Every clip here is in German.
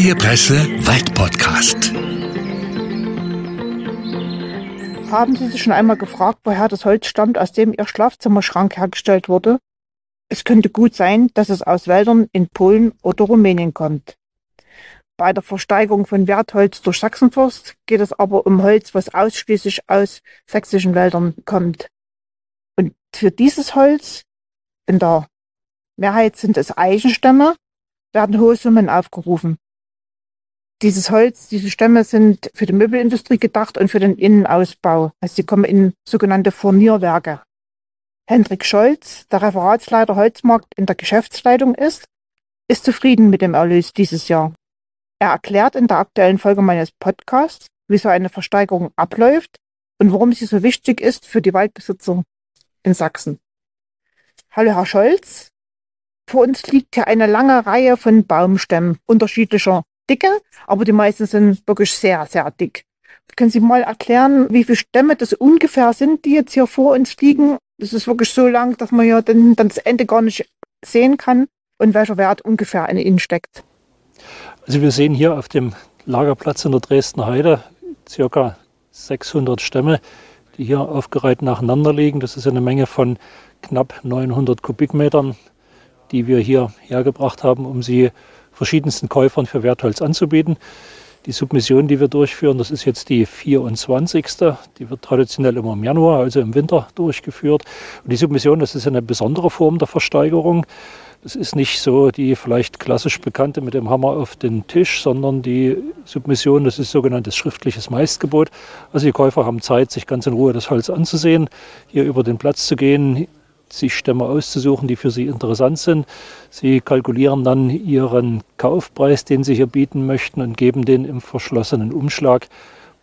Freie Presse Waldpodcast. Haben Sie sich schon einmal gefragt, woher das Holz stammt, aus dem Ihr Schlafzimmerschrank hergestellt wurde? Es könnte gut sein, dass es aus Wäldern in Polen oder Rumänien kommt. Bei der Versteigerung von Wertholz durch Sachsenforst geht es aber um Holz, was ausschließlich aus sächsischen Wäldern kommt. Und für dieses Holz, in der Mehrheit sind es Eichenstämme, werden hohe Summen aufgerufen. Dieses Holz, diese Stämme sind für die Möbelindustrie gedacht und für den Innenausbau. Also sie kommen in sogenannte Furnierwerke. Hendrik Scholz, der Referatsleiter Holzmarkt in der Geschäftsleitung ist, ist zufrieden mit dem Erlös dieses Jahr. Er erklärt in der aktuellen Folge meines Podcasts, wie so eine Versteigerung abläuft und warum sie so wichtig ist für die Waldbesitzer in Sachsen. Hallo Herr Scholz, vor uns liegt hier eine lange Reihe von Baumstämmen unterschiedlicher Dicke, aber die meisten sind wirklich sehr, sehr dick. Können Sie mal erklären, wie viele Stämme das ungefähr sind, die jetzt hier vor uns liegen? Das ist wirklich so lang, dass man ja dann, dann das Ende gar nicht sehen kann und welcher Wert ungefähr in ihnen steckt. Also wir sehen hier auf dem Lagerplatz in der Dresdner Heide circa 600 Stämme, die hier aufgereiht nacheinander liegen. Das ist eine Menge von knapp 900 Kubikmetern die wir hier hergebracht haben, um sie verschiedensten Käufern für Wertholz anzubieten. Die Submission, die wir durchführen, das ist jetzt die 24. Die wird traditionell immer im Januar, also im Winter, durchgeführt. Und die Submission, das ist eine besondere Form der Versteigerung. Das ist nicht so die vielleicht klassisch bekannte mit dem Hammer auf den Tisch, sondern die Submission, das ist sogenanntes schriftliches Meistgebot. Also die Käufer haben Zeit, sich ganz in Ruhe das Holz anzusehen, hier über den Platz zu gehen, sich Stämme auszusuchen, die für sie interessant sind. Sie kalkulieren dann ihren Kaufpreis, den sie hier bieten möchten und geben den im verschlossenen Umschlag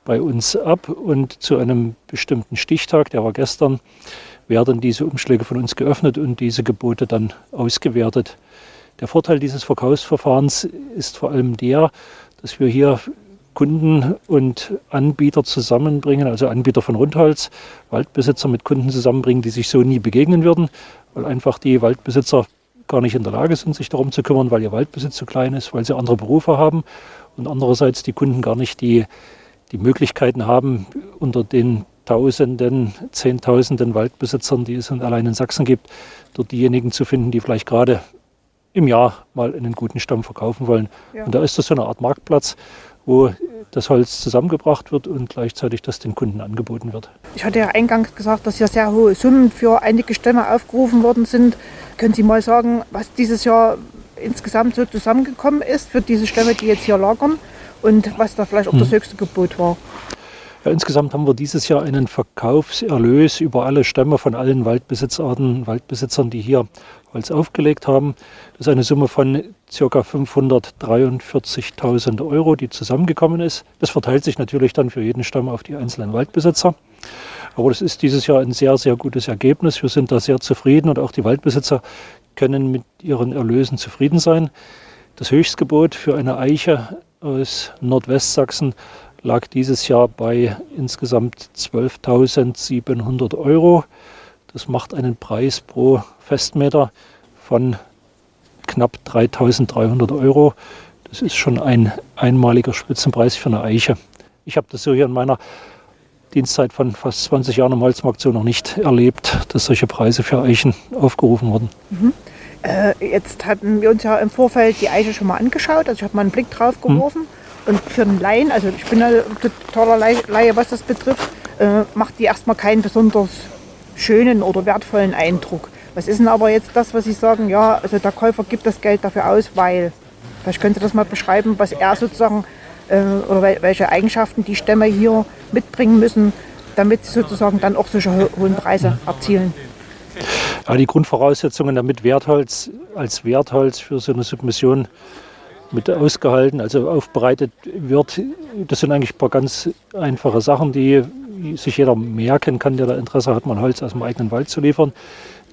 bei uns ab. Und zu einem bestimmten Stichtag, der war gestern, werden diese Umschläge von uns geöffnet und diese Gebote dann ausgewertet. Der Vorteil dieses Verkaufsverfahrens ist vor allem der, dass wir hier Kunden und Anbieter zusammenbringen, also Anbieter von Rundholz, Waldbesitzer mit Kunden zusammenbringen, die sich so nie begegnen würden, weil einfach die Waldbesitzer gar nicht in der Lage sind, sich darum zu kümmern, weil ihr Waldbesitz zu klein ist, weil sie andere Berufe haben und andererseits die Kunden gar nicht die, die Möglichkeiten haben, unter den Tausenden, Zehntausenden Waldbesitzern, die es allein in Sachsen gibt, dort diejenigen zu finden, die vielleicht gerade im Jahr mal einen guten Stamm verkaufen wollen. Ja. Und da ist das so eine Art Marktplatz, wo das Holz zusammengebracht wird und gleichzeitig das den Kunden angeboten wird. Ich hatte ja eingangs gesagt, dass hier sehr hohe Summen für einige Stämme aufgerufen worden sind. Können Sie mal sagen, was dieses Jahr insgesamt so zusammengekommen ist für diese Stämme, die jetzt hier lagern und was da vielleicht auch hm. das höchste Gebot war? Ja, insgesamt haben wir dieses Jahr einen Verkaufserlös über alle Stämme von allen Waldbesitzarten, Waldbesitzern, die hier Holz aufgelegt haben. Das ist eine Summe von ca. 543.000 Euro, die zusammengekommen ist. Das verteilt sich natürlich dann für jeden Stamm auf die einzelnen Waldbesitzer. Aber das ist dieses Jahr ein sehr, sehr gutes Ergebnis. Wir sind da sehr zufrieden und auch die Waldbesitzer können mit ihren Erlösen zufrieden sein. Das Höchstgebot für eine Eiche aus Nordwestsachsen lag dieses Jahr bei insgesamt 12.700 Euro. Das macht einen Preis pro Festmeter von knapp 3.300 Euro. Das ist schon ein einmaliger Spitzenpreis für eine Eiche. Ich habe das so hier in meiner Dienstzeit von fast 20 Jahren im Holzmarkt so noch nicht erlebt, dass solche Preise für Eichen aufgerufen wurden. Mhm. Äh, jetzt hatten wir uns ja im Vorfeld die Eiche schon mal angeschaut. Also ich habe mal einen Blick drauf geworfen. Mhm. Und für einen Laien, also ich bin ein totaler Laie, was das betrifft, äh, macht die erstmal keinen besonders schönen oder wertvollen Eindruck. Was ist denn aber jetzt das, was Sie sagen, ja, also der Käufer gibt das Geld dafür aus, weil, vielleicht können Sie das mal beschreiben, was er sozusagen äh, oder welche Eigenschaften die Stämme hier mitbringen müssen, damit sie sozusagen dann auch solche hohen Preise erzielen. Ja, die Grundvoraussetzungen, damit Wertholz als Wertholz für so eine Submission mit ausgehalten, also aufbereitet wird. Das sind eigentlich ein paar ganz einfache Sachen, die sich jeder merken kann, der da Interesse hat, mal Holz aus dem eigenen Wald zu liefern.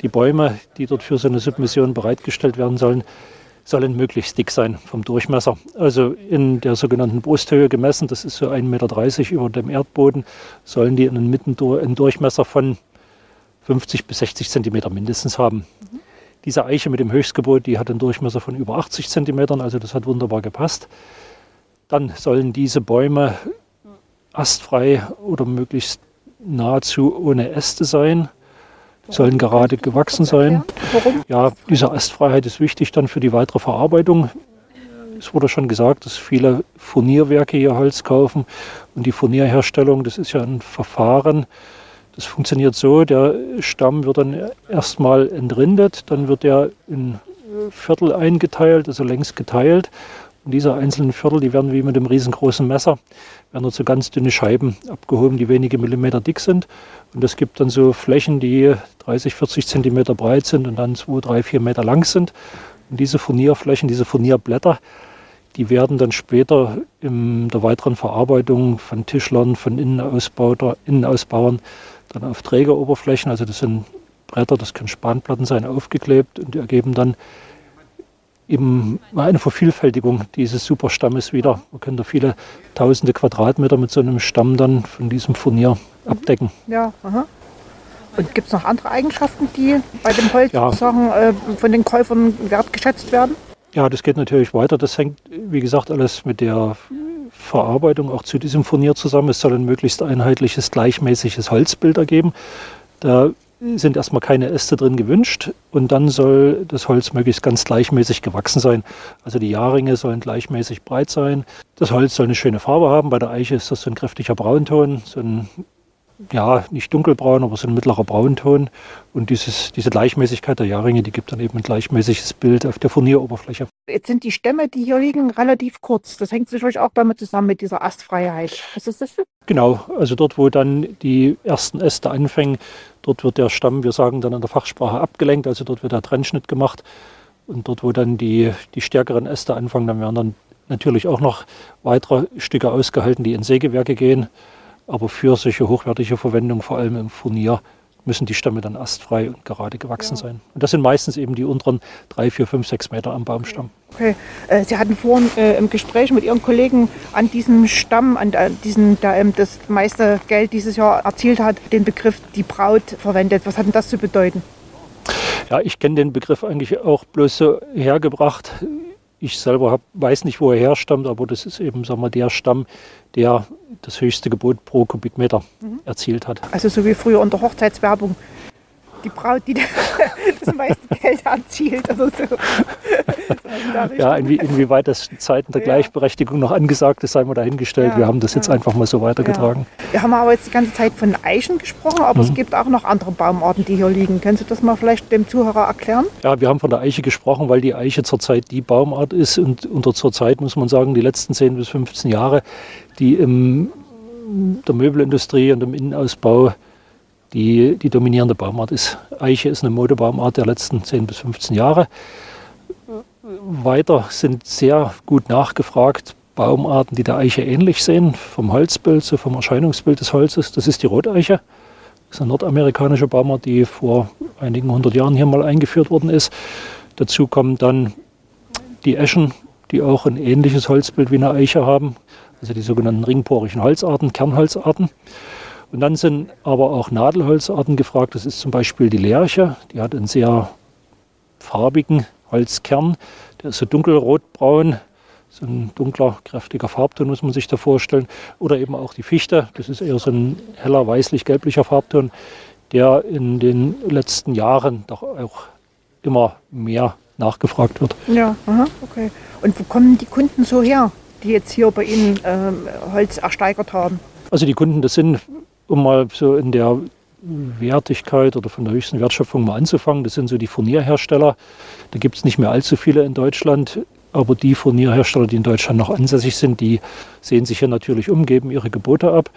Die Bäume, die dort für so eine Submission bereitgestellt werden sollen, sollen möglichst dick sein vom Durchmesser. Also in der sogenannten Brusthöhe gemessen, das ist so 1,30 Meter über dem Erdboden, sollen die einen, einen Durchmesser von 50 bis 60 Zentimeter mindestens haben. Diese Eiche mit dem Höchstgebot, die hat einen Durchmesser von über 80 Zentimetern, also das hat wunderbar gepasst. Dann sollen diese Bäume astfrei oder möglichst nahezu ohne Äste sein, sollen gerade gewachsen sein. Warum? Ja, diese Astfreiheit ist wichtig dann für die weitere Verarbeitung. Es wurde schon gesagt, dass viele Furnierwerke hier Holz kaufen und die Furnierherstellung, das ist ja ein Verfahren, das funktioniert so, der Stamm wird dann erstmal entrindet, dann wird er in Viertel eingeteilt, also längs geteilt. Und diese einzelnen Viertel, die werden wie mit einem riesengroßen Messer, werden nur so ganz dünne Scheiben abgehoben, die wenige Millimeter dick sind. Und das gibt dann so Flächen, die 30, 40 Zentimeter breit sind und dann 2, 3, 4 Meter lang sind. Und diese Furnierflächen, diese Furnierblätter, die werden dann später in der weiteren Verarbeitung von Tischlern, von Innenausbauern dann auf Trägeroberflächen, also das sind Bretter, das können Spanplatten sein, aufgeklebt und die ergeben dann eben eine Vervielfältigung dieses Superstammes wieder. Man kann da viele tausende Quadratmeter mit so einem Stamm dann von diesem Furnier abdecken. Ja, aha. Und gibt es noch andere Eigenschaften, die bei dem Holz Ja. sozusagen, äh, von den Käufern wertgeschätzt werden? Ja, das geht natürlich weiter. Das hängt, wie gesagt, alles mit der Verarbeitung auch zu diesem Furnier zusammen. Es soll ein möglichst einheitliches, gleichmäßiges Holzbild ergeben. Da sind erstmal keine Äste drin gewünscht und dann soll das Holz möglichst ganz gleichmäßig gewachsen sein. Also die Jahrringe sollen gleichmäßig breit sein. Das Holz soll eine schöne Farbe haben. Bei der Eiche ist das so ein kräftiger Braunton, so ein ja, nicht dunkelbraun, aber so ein mittlerer Braunton. Und dieses, diese Gleichmäßigkeit der Jahrringe, die gibt dann eben ein gleichmäßiges Bild auf der Furnieroberfläche. Jetzt sind die Stämme, die hier liegen, relativ kurz. Das hängt sicherlich auch damit zusammen mit dieser Astfreiheit. Was ist das? Genau, also dort, wo dann die ersten Äste anfangen, dort wird der Stamm, wir sagen dann in der Fachsprache, abgelenkt, also dort wird der Trennschnitt gemacht. Und dort, wo dann die, die stärkeren Äste anfangen, dann werden dann natürlich auch noch weitere Stücke ausgehalten, die in Sägewerke gehen. Aber für solche hochwertige Verwendung, vor allem im Furnier, müssen die Stämme dann astfrei und gerade gewachsen Ja. sein. Und das sind meistens eben die unteren drei, vier, fünf, sechs Meter am Baumstamm. Okay. Äh, Sie hatten vorhin äh, im Gespräch mit Ihren Kollegen an diesem Stamm, an der, diesen, der ähm, das meiste Geld dieses Jahr erzielt hat, den Begriff die Braut verwendet. Was hat denn das zu bedeuten? Ja, ich kenne den Begriff eigentlich auch bloß so hergebracht. Ich selber hab, weiß nicht, wo er herstammt, aber das ist eben sagen wir, der Stamm, der das höchste Gebot pro Kubikmeter erzielt hat. Also so wie früher unter Hochzeitswerbung. Die Braut, die das meiste Geld erzielt oder so. Ja, inwie, inwieweit das in Zeiten der Ja. Gleichberechtigung noch angesagt ist, sei mal dahingestellt. Ja, Wir haben das jetzt ja. einfach mal so weitergetragen. Wir haben aber jetzt die ganze Zeit von Eichen gesprochen, aber Mhm. es gibt auch noch andere Baumarten, die hier liegen. Können Sie das mal vielleicht dem Zuhörer erklären? Ja, wir haben von der Eiche gesprochen, weil die Eiche zurzeit die Baumart ist und unter zurzeit muss man sagen, die letzten 10 bis 15 Jahre, die im der Möbelindustrie und im Innenausbau die, die dominierende Baumart ist. Eiche ist eine Modebaumart der letzten 10 bis 15 Jahre. Weiter sind sehr gut nachgefragt Baumarten, die der Eiche ähnlich sehen, vom Holzbild, so vom Erscheinungsbild des Holzes. Das ist die Roteiche. Das ist eine nordamerikanische Baumart, die vor einigen hundert Jahren hier mal eingeführt worden ist. Dazu kommen dann die Eschen, die auch ein ähnliches Holzbild wie eine Eiche haben, also die sogenannten ringporigen Holzarten, Kernholzarten. Und dann sind aber auch Nadelholzarten gefragt. Das ist zum Beispiel die Lerche, die hat einen sehr farbigen Holzkern, der ist so dunkelrotbraun, so ein dunkler, kräftiger Farbton muss man sich da vorstellen. Oder eben auch die Fichte, das ist eher so ein heller weißlich-gelblicher Farbton, der in den letzten Jahren doch auch immer mehr nachgefragt wird. Ja, aha, okay. Und wo kommen die Kunden so her, die jetzt hier bei Ihnen ähm, Holz ersteigert haben? Also die Kunden, das sind, um mal so in der Wertigkeit oder von der höchsten Wertschöpfung mal anzufangen, das sind so die Furnierhersteller. Da gibt es nicht mehr allzu viele in Deutschland, aber die Furnierhersteller, die in Deutschland noch ansässig sind, die sehen sich hier natürlich um, geben ihre Gebote ab.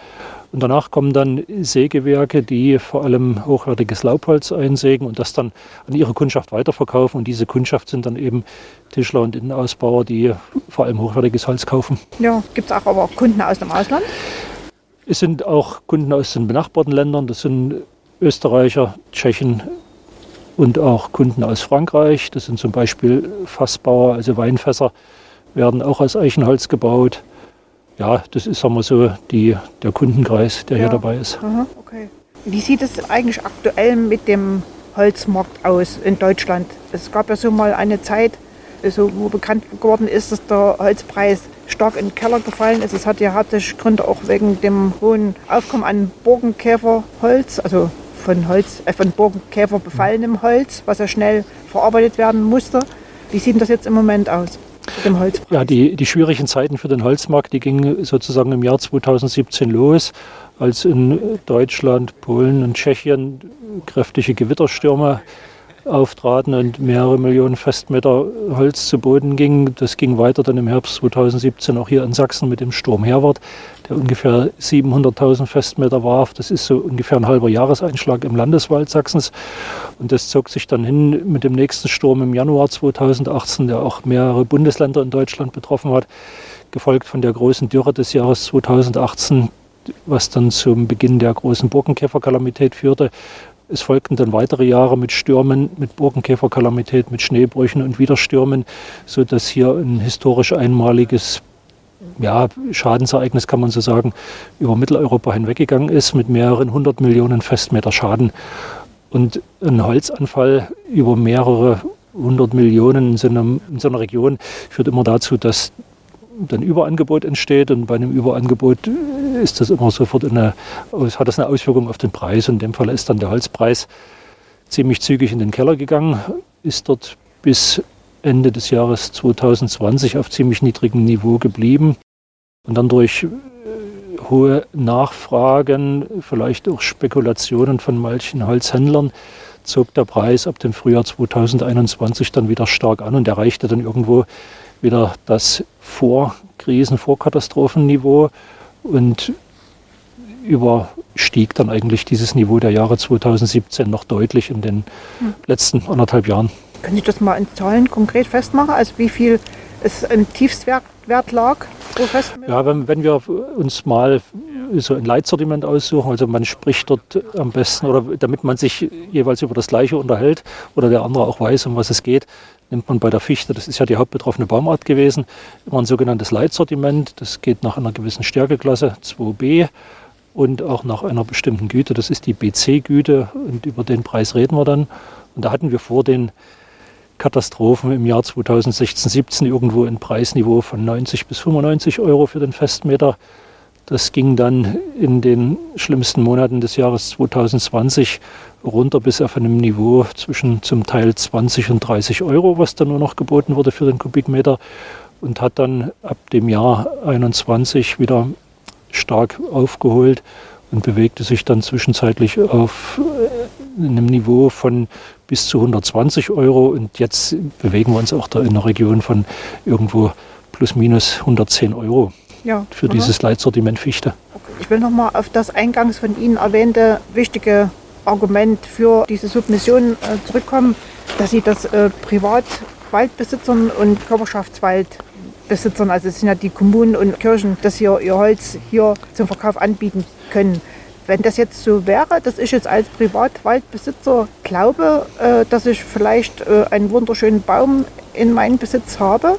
Und danach kommen dann Sägewerke, die vor allem hochwertiges Laubholz einsägen und das dann an ihre Kundschaft weiterverkaufen. Und diese Kundschaft sind dann eben Tischler und Innenausbauer, die vor allem hochwertiges Holz kaufen. Ja, gibt es auch aber auch Kunden aus dem Ausland? Es sind auch Kunden aus den benachbarten Ländern, das sind Österreicher, Tschechen und auch Kunden aus Frankreich. Das sind zum Beispiel Fassbauer, also Weinfässer, werden auch aus Eichenholz gebaut. Ja, das ist sagen wir so die, der Kundenkreis, der Ja. hier dabei ist. Aha, okay. Wie sieht es eigentlich aktuell mit dem Holzmarkt aus in Deutschland? Es gab ja so mal eine Zeit, so, wo bekannt geworden ist, dass der Holzpreis stark in den Keller gefallen ist. Es hat ja hauptsächlich Gründe auch wegen dem hohen Aufkommen an Borkenkäferholz, also von Holz, äh, von Borkenkäfer befallenem Holz, was ja schnell verarbeitet werden musste. Wie sieht das jetzt im Moment aus? Mit dem Holzpreis? Ja, die, die schwierigen Zeiten für den Holzmarkt, die gingen sozusagen im Jahr 2017 los, als in Deutschland, Polen und Tschechien kräftige Gewitterstürme auftraten und mehrere Millionen Festmeter Holz zu Boden ging. Das ging weiter dann im Herbst 2017 auch hier in Sachsen mit dem Sturm Herwart, der ungefähr 700.000 Festmeter warf. Das ist so ungefähr ein halber Jahreseinschlag im Landeswald Sachsens. Und das zog sich dann hin mit dem nächsten Sturm im Januar 2018, der auch mehrere Bundesländer in Deutschland betroffen hat, gefolgt von der großen Dürre des Jahres 2018 was dann zum Beginn der großen Borkenkäferkalamität führte, es folgten dann weitere Jahre mit Stürmen, mit Borkenkäferkalamität, mit Schneebrüchen und wieder Stürmen, sodass hier ein historisch einmaliges ja, Schadensereignis, kann man so sagen, über Mitteleuropa hinweggegangen ist mit mehreren hundert Millionen Festmeter Schaden. Und ein Holzanfall über mehrere hundert Millionen in so, einem, in so einer Region führt immer dazu, dass dann Überangebot entsteht und bei einem Überangebot ist das immer sofort eine, hat das eine Auswirkung auf den Preis. Und in dem Fall ist dann der Holzpreis ziemlich zügig in den Keller gegangen, ist dort bis Ende des Jahres 2020 auf ziemlich niedrigem Niveau geblieben und dann durch äh, hohe Nachfragen, vielleicht auch Spekulationen von manchen Holzhändlern, zog der Preis ab dem Frühjahr 2021 dann wieder stark an und erreichte dann irgendwo wieder das Vorkrisen-, Vorkatastrophenniveau und überstieg dann eigentlich dieses Niveau der Jahre 2017 noch deutlich in den hm. letzten anderthalb Jahren. Können Sie das mal in Zahlen konkret festmachen? Also wie viel es im Tiefstwert lag pro Festmeter? Ja, wenn, wenn wir uns mal so ein Leitsortiment aussuchen, also man spricht dort am besten, oder damit man sich jeweils über das Gleiche unterhält oder der andere auch weiß, um was es geht, nimmt man bei der Fichte, das ist ja die hauptbetroffene Baumart gewesen, immer ein sogenanntes Leitsortiment. Das geht nach einer gewissen Stärkeklasse 2b und auch nach einer bestimmten Güte. Das ist die BC-Güte und über den Preis reden wir dann. Und da hatten wir vor den Katastrophen im Jahr 2016, 17 irgendwo ein Preisniveau von 90 bis 95 Euro für den Festmeter. Das ging dann in den schlimmsten Monaten des Jahres 2020 runter bis auf einem Niveau zwischen zum Teil 20 und 30 Euro, was dann nur noch geboten wurde für den Kubikmeter und hat dann ab dem Jahr 21 wieder stark aufgeholt und bewegte sich dann zwischenzeitlich auf äh, einem Niveau von bis zu 120 Euro und jetzt bewegen wir uns auch da in einer Region von irgendwo plus minus 110 Euro ja, für dieses Leitsortiment Fichte. Ich will nochmal auf das eingangs von Ihnen erwähnte wichtige Argument für diese Submission äh, zurückkommen, dass Sie das äh, Privatwaldbesitzern und Körperschaftswaldbesitzern, also es sind ja die Kommunen und Kirchen, dass sie ihr Holz hier zum Verkauf anbieten können. Wenn das jetzt so wäre, dass ich jetzt als Privatwaldbesitzer glaube, äh, dass ich vielleicht äh, einen wunderschönen Baum in meinem Besitz habe,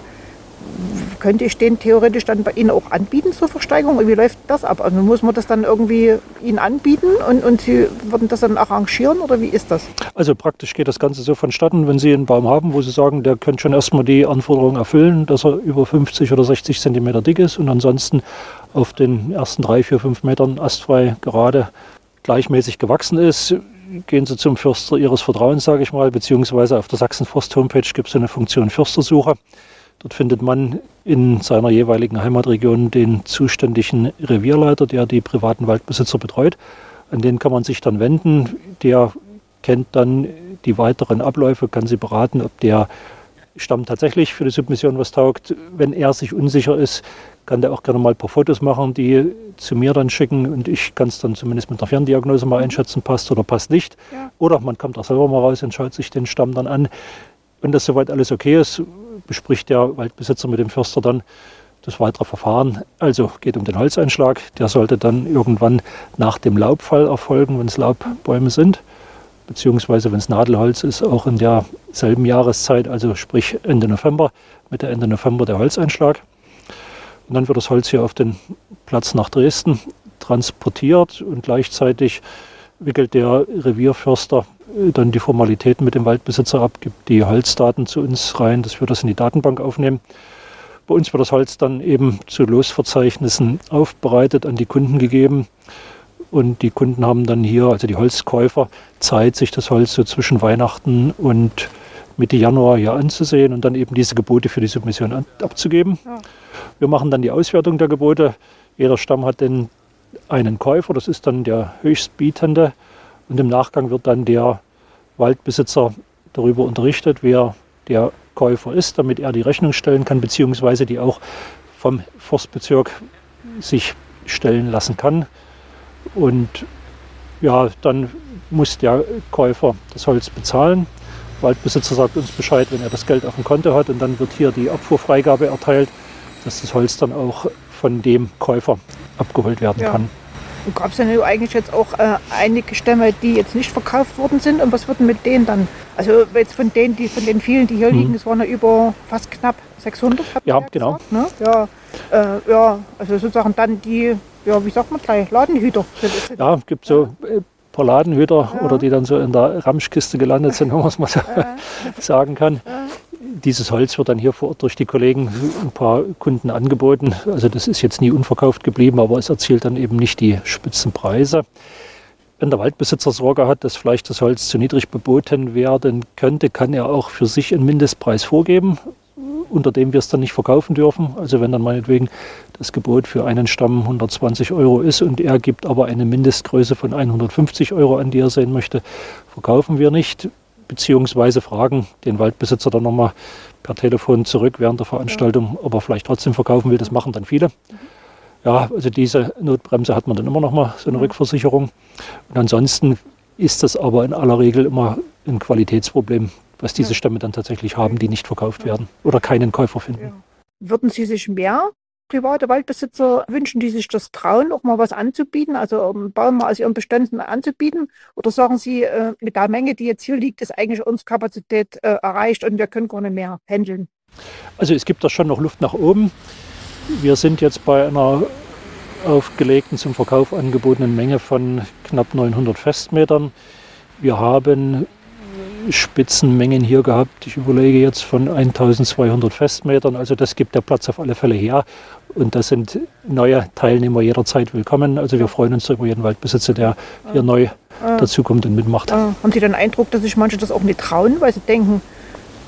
könnte ich den theoretisch dann bei Ihnen auch anbieten zur Versteigerung? Wie läuft das ab? Also muss man das dann irgendwie Ihnen anbieten und, und Sie würden das dann arrangieren oder wie ist das? Also praktisch geht das Ganze so vonstatten, wenn Sie einen Baum haben, wo Sie sagen, der könnte schon erstmal die Anforderungen erfüllen, dass er über 50 oder 60 Zentimeter dick ist und ansonsten auf den ersten drei, vier, fünf Metern astfrei gerade gleichmäßig gewachsen ist, gehen Sie zum Förster Ihres Vertrauens, sage ich mal, beziehungsweise auf der Sachsenforst-Homepage gibt es eine Funktion Förstersuche. Dort findet man in seiner jeweiligen Heimatregion den zuständigen Revierleiter, der die privaten Waldbesitzer betreut. An den kann man sich dann wenden. Der kennt dann die weiteren Abläufe, kann sie beraten, ob der Stamm tatsächlich für die Submission was taugt. Wenn er sich unsicher ist, kann der auch gerne mal ein paar Fotos machen, die zu mir dann schicken und ich kann es dann zumindest mit einer Ferndiagnose mal einschätzen, passt oder passt nicht. Ja. Oder man kommt auch selber mal raus und schaut sich den Stamm dann an. Wenn das soweit alles okay ist, bespricht der Waldbesitzer mit dem Förster dann das weitere Verfahren. Also geht um den Holzeinschlag. Der sollte dann irgendwann nach dem Laubfall erfolgen, wenn es Laubbäume sind, beziehungsweise wenn es Nadelholz ist, auch in derselben Jahreszeit, also sprich Ende November, Mitte Ende November der Holzeinschlag. Und dann wird das Holz hier auf den Platz nach Dresden transportiert und gleichzeitig wickelt der Revierförster äh, dann die Formalitäten mit dem Waldbesitzer ab, gibt die Holzdaten zu uns rein, dass wir das in die Datenbank aufnehmen. Bei uns wird das Holz dann eben zu Losverzeichnissen aufbereitet, an die Kunden gegeben. Und die Kunden haben dann hier, also die Holzkäufer, Zeit, sich das Holz so zwischen Weihnachten und Mitte Januar hier anzusehen und dann eben diese Gebote für die Submission abzugeben. Wir machen dann die Auswertung der Gebote. Jeder Stamm hat dann einen Käufer, das ist dann der Höchstbietende. Und im Nachgang wird dann der Waldbesitzer darüber unterrichtet, wer der Käufer ist, damit er die Rechnung stellen kann, beziehungsweise die auch vom Forstbezirk sich stellen lassen kann. Und ja, dann muss der Käufer das Holz bezahlen. Der Waldbesitzer sagt uns Bescheid, wenn er das Geld auf dem Konto hat und dann wird hier die Abfuhrfreigabe erteilt, dass das Holz dann auch von dem Käufer abgeholt werden ja. kann. Gab es denn eigentlich jetzt auch äh, einige Stämme, die jetzt nicht verkauft worden sind? Und was wird denn mit denen dann? Also jetzt von denen, die von den vielen, die hier mhm. liegen, es waren ja über fast knapp 600. Ja, genau. Gesagt, ne? Ja, äh, ja, also sozusagen dann die ja, wie sagt man gleich, Ladenhüter. Ja, es gibt so ein paar Ladenhüter ja. oder die dann so in der Ramschkiste gelandet sind, wenn man es mal so ja. sagen kann. Dieses Holz wird dann hier vor Ort durch die Kollegen ein paar Kunden angeboten. Also das ist jetzt nie unverkauft geblieben, aber es erzielt dann eben nicht die Spitzenpreise. Wenn der Waldbesitzer Sorge hat, dass vielleicht das Holz zu niedrig beboten werden könnte, kann er auch für sich einen Mindestpreis vorgeben unter dem wir es dann nicht verkaufen dürfen. Also wenn dann meinetwegen das Gebot für einen Stamm 120 Euro ist und er gibt aber eine Mindestgröße von 150 Euro an, die er sehen möchte, verkaufen wir nicht, beziehungsweise fragen den Waldbesitzer dann nochmal per Telefon zurück während der Veranstaltung, ob er vielleicht trotzdem verkaufen will. Das machen dann viele. Ja, also diese Notbremse hat man dann immer noch mal so eine Rückversicherung. Und ansonsten ist das aber in aller Regel immer ein Qualitätsproblem was diese Stämme dann tatsächlich haben, die nicht verkauft werden oder keinen Käufer finden. Würden Sie sich mehr private Waldbesitzer wünschen, die sich das trauen, auch mal was anzubieten, also um Baum mal aus ihren Beständen anzubieten? Oder sagen Sie, äh, mit der Menge, die jetzt hier liegt, ist eigentlich unsere Kapazität äh, erreicht und wir können gar nicht mehr handeln? Also es gibt da schon noch Luft nach oben. Wir sind jetzt bei einer aufgelegten, zum Verkauf angebotenen Menge von knapp 900 Festmetern. Wir haben Spitzenmengen hier gehabt. Ich überlege jetzt von 1200 Festmetern. Also das gibt der Platz auf alle Fälle her. Und da sind neue Teilnehmer jederzeit willkommen. Also wir freuen uns über jeden Waldbesitzer, der hier neu dazukommt und mitmacht. Haben Sie den Eindruck, dass sich manche das auch nicht trauen, weil sie denken,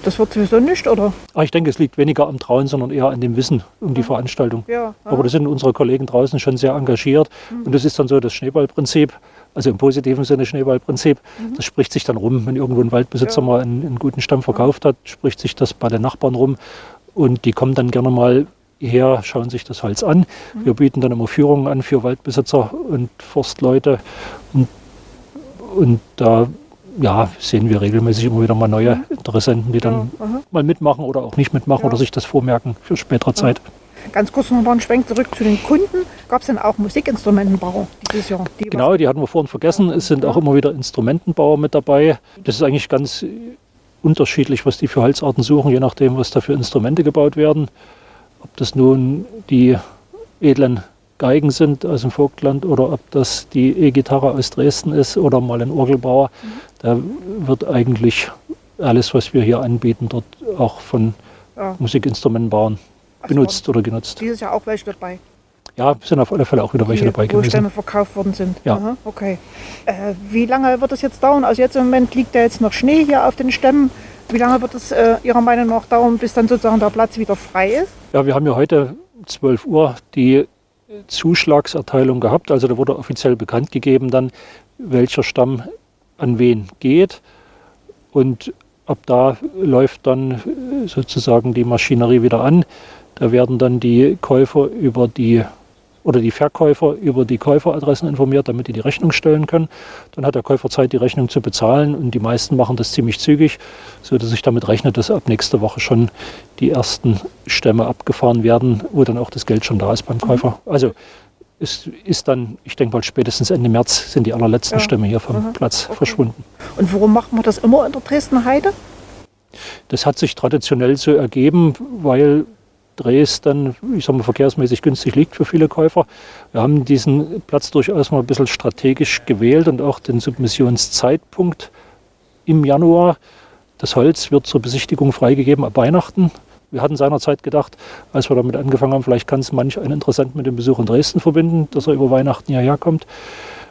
das wird sowieso nicht, oder? Ah, ich denke, es liegt weniger am Trauen, sondern eher an dem Wissen um die Veranstaltung. Ja, Aber da sind unsere Kollegen draußen schon sehr engagiert. Mhm. Und das ist dann so das Schneeballprinzip also im positiven Sinne Schneeballprinzip. Mhm. Das spricht sich dann rum, wenn irgendwo ein Waldbesitzer ja. mal einen, einen, guten Stamm verkauft hat, spricht sich das bei den Nachbarn rum und die kommen dann gerne mal her, schauen sich das Holz an. Mhm. Wir bieten dann immer Führungen an für Waldbesitzer und Forstleute und, und da ja, sehen wir regelmäßig immer wieder mal neue mhm. Interessenten, die dann ja, mal mitmachen oder auch nicht mitmachen ja. oder sich das vormerken für spätere Zeit. Ganz kurz noch mal einen Schwenk zurück zu den Kunden. Gab es denn auch Musikinstrumentenbauer dieses Jahr? Die genau, die hatten wir vorhin vergessen. Es sind auch immer wieder Instrumentenbauer mit dabei. Das ist eigentlich ganz unterschiedlich, was die für Holzarten suchen, je nachdem, was da für Instrumente gebaut werden. Ob das nun die edlen Geigen sind aus dem Vogtland oder ob das die E-Gitarre aus Dresden ist oder mal ein Orgelbauer. Mhm. Da wird eigentlich alles, was wir hier anbieten, dort auch von ja. Musikinstrumentenbauern benutzt oder genutzt. Dieses Jahr auch welche dabei? Ja, sind auf alle Fälle auch wieder welche dabei gewesen. Wo Stämme verkauft worden sind. Ja. Aha, okay. Äh, wie lange wird das jetzt dauern? Also jetzt im Moment liegt da jetzt noch Schnee hier auf den Stämmen. Wie lange wird es äh, Ihrer Meinung nach dauern, bis dann sozusagen der Platz wieder frei ist? Ja, wir haben ja heute 12 Uhr die Zuschlagserteilung gehabt. Also da wurde offiziell bekannt gegeben dann, welcher Stamm an wen geht. Und ab da läuft dann sozusagen die Maschinerie wieder an. Da werden dann die Käufer über die oder die Verkäufer über die Käuferadressen informiert, damit die die Rechnung stellen können. Dann hat der Käufer Zeit, die Rechnung zu bezahlen und die meisten machen das ziemlich zügig, sodass ich damit rechne, dass ab nächster Woche schon die ersten Stämme abgefahren werden, wo dann auch das Geld schon da ist beim Käufer. Mhm. Also es ist dann, ich denke mal spätestens Ende März sind die allerletzten ja. Stämme hier vom mhm. Platz okay. verschwunden. Und warum macht man das immer in der Dresdner Heide? Das hat sich traditionell so ergeben, weil Dresden, ich sag mal, verkehrsmäßig günstig liegt für viele Käufer. Wir haben diesen Platz durchaus mal ein bisschen strategisch gewählt und auch den Submissionszeitpunkt im Januar. Das Holz wird zur Besichtigung freigegeben ab Weihnachten. Wir hatten seinerzeit gedacht, als wir damit angefangen haben, vielleicht kann es manch ein Interessent mit dem Besuch in Dresden verbinden, dass er über Weihnachten hierher kommt.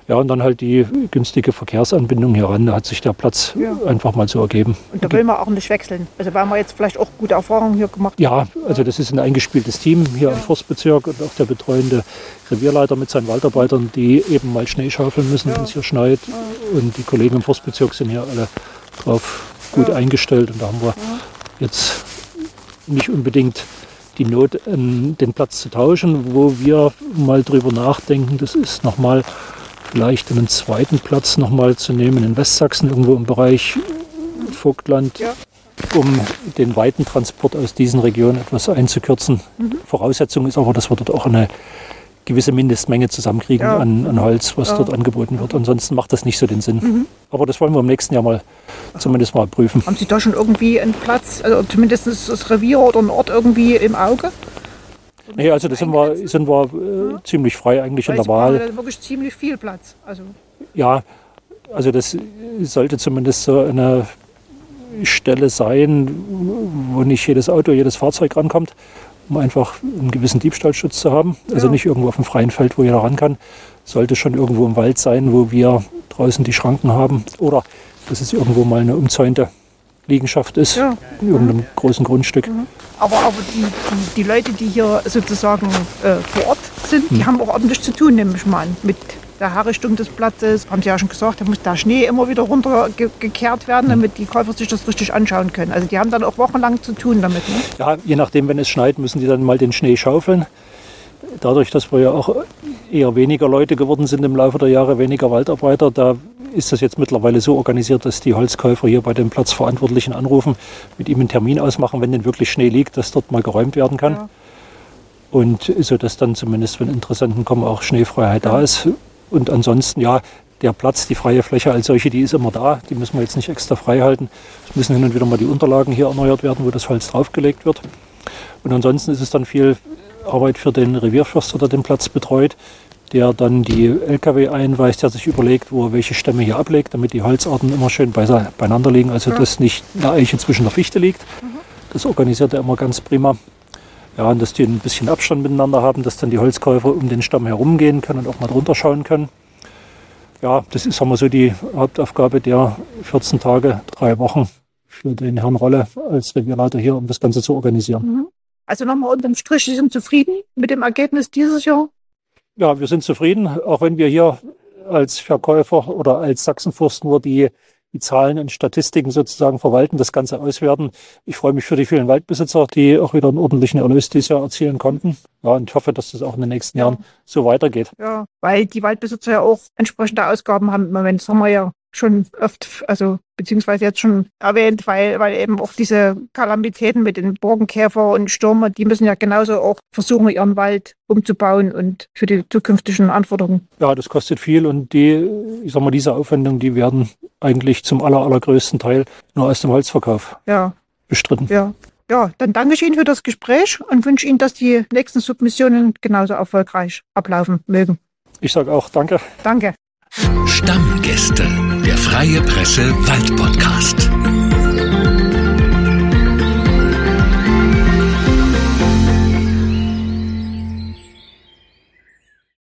Ja, und dann halt die günstige Verkehrsanbindung hier ran. Da hat sich der Platz ja. einfach mal so ergeben. Und da will man auch nicht wechseln. Also weil wir jetzt vielleicht auch gute Erfahrungen hier gemacht. Ja, also das ist ein eingespieltes Team hier ja. im Forstbezirk und auch der betreuende Revierleiter mit seinen Waldarbeitern, die eben mal Schnee schaufeln müssen, ja. wenn es hier schneit. Und die Kollegen im Forstbezirk sind hier alle drauf gut eingestellt. Und da haben wir jetzt nicht unbedingt die Not, den Platz zu tauschen, wo wir mal drüber nachdenken. Das ist nochmal vielleicht einen zweiten Platz nochmal zu nehmen in Westsachsen, irgendwo im Bereich Vogtland, ja. um den weiten Transport aus diesen Regionen etwas einzukürzen. Mhm. Voraussetzung ist aber, dass wir dort auch eine gewisse Mindestmenge zusammenkriegen ja. an, an, Holz, was ja. dort angeboten wird. Ansonsten macht das nicht so den Sinn. Mhm. Aber das wollen wir im nächsten Jahr mal zumindest mal prüfen. Haben Sie da schon irgendwie einen Platz, also zumindest das Revier oder einen Ort irgendwie im Auge? Nee, also da sind wir, sind wir äh, ja. ziemlich frei eigentlich Weil in der Wahl. Da wirklich ziemlich viel Platz. Also. Ja, also das sollte zumindest so eine Stelle sein, wo nicht jedes Auto, jedes Fahrzeug rankommt, um einfach einen gewissen Diebstahlschutz zu haben. Also ja. nicht irgendwo auf dem freien Feld, wo jeder ran kann. Sollte schon irgendwo im Wald sein, wo wir draußen die Schranken haben. Oder das ist irgendwo mal eine umzäunte Liegenschaft ist, ja. in irgendeinem mhm. großen Grundstück. Mhm. Aber, aber die, die, die, Leute, die hier sozusagen äh, vor Ort sind, mhm. die haben auch ordentlich zu tun, nehme ich mal an, mit der Herrichtung des Platzes. Haben Sie ja schon gesagt, da muss der Schnee immer wieder runtergekehrt werden, mhm. damit die Käufer sich das richtig anschauen können. Also die haben dann auch wochenlang zu tun damit. Ne? Ja, je nachdem, wenn es schneit, müssen die dann mal den Schnee schaufeln. Dadurch, dass wir ja auch eher weniger Leute geworden sind im Laufe der Jahre, weniger Waldarbeiter, da ist das jetzt mittlerweile so organisiert, dass die Holzkäufer hier bei dem Platzverantwortlichen anrufen, mit ihm einen Termin ausmachen, wenn denn wirklich Schnee liegt, dass dort mal geräumt werden kann. Ja. Und so dass dann zumindest, wenn Interessenten kommen, auch Schneefreiheit ja. da ist. Und ansonsten, ja, der Platz, die freie Fläche als solche, die ist immer da. Die müssen wir jetzt nicht extra frei halten. Es müssen hin und wieder mal die Unterlagen hier erneuert werden, wo das Holz draufgelegt wird. Und ansonsten ist es dann viel Arbeit für den Revierförster, der den Platz betreut, der dann die Lkw einweist, der sich überlegt, wo er welche Stämme hier ablegt, damit die Holzarten immer schön beieinander liegen, also dass nicht eine Eiche zwischen der Fichte liegt. Mhm. Das organisiert er immer ganz prima. Ja, und dass die ein bisschen Abstand miteinander haben, dass dann die Holzkäufer um den Stamm herumgehen können und auch mal drunter schauen können. Ja, das ist sagen wir so die Hauptaufgabe der 14 Tage, drei Wochen für den Herrn Rolle als Revierleiter hier, um das Ganze zu organisieren. Mhm. Also nochmal unterm Strich, Sie sind zufrieden mit dem Ergebnis dieses Jahr? Ja, wir sind zufrieden, auch wenn wir hier als Verkäufer oder als Sachsenforst nur die, die Zahlen und Statistiken sozusagen verwalten, das Ganze auswerten. Ich freue mich für die vielen Waldbesitzer, die auch wieder einen ordentlichen Erlös dieses Jahr erzielen konnten. Ja, und hoffe, dass das auch in den nächsten Jahren so weitergeht. Ja, weil die Waldbesitzer ja auch entsprechende Ausgaben haben im Moment. Haben wir ja schon oft, also beziehungsweise jetzt schon erwähnt, weil, weil eben auch diese Kalamitäten mit den Borkenkäfer und Stürme, die müssen ja genauso auch versuchen, ihren Wald umzubauen und für die zukünftigen Anforderungen. Ja, das kostet viel und die, ich sag mal, diese Aufwendungen, die werden eigentlich zum aller, allergrößten Teil nur aus dem Holzverkauf ja. bestritten. Ja. Ja, dann danke ich Ihnen für das Gespräch und wünsche Ihnen, dass die nächsten Submissionen genauso erfolgreich ablaufen mögen. Ich sage auch danke. Danke. Stammgäste, Freie Presse Wald Podcast.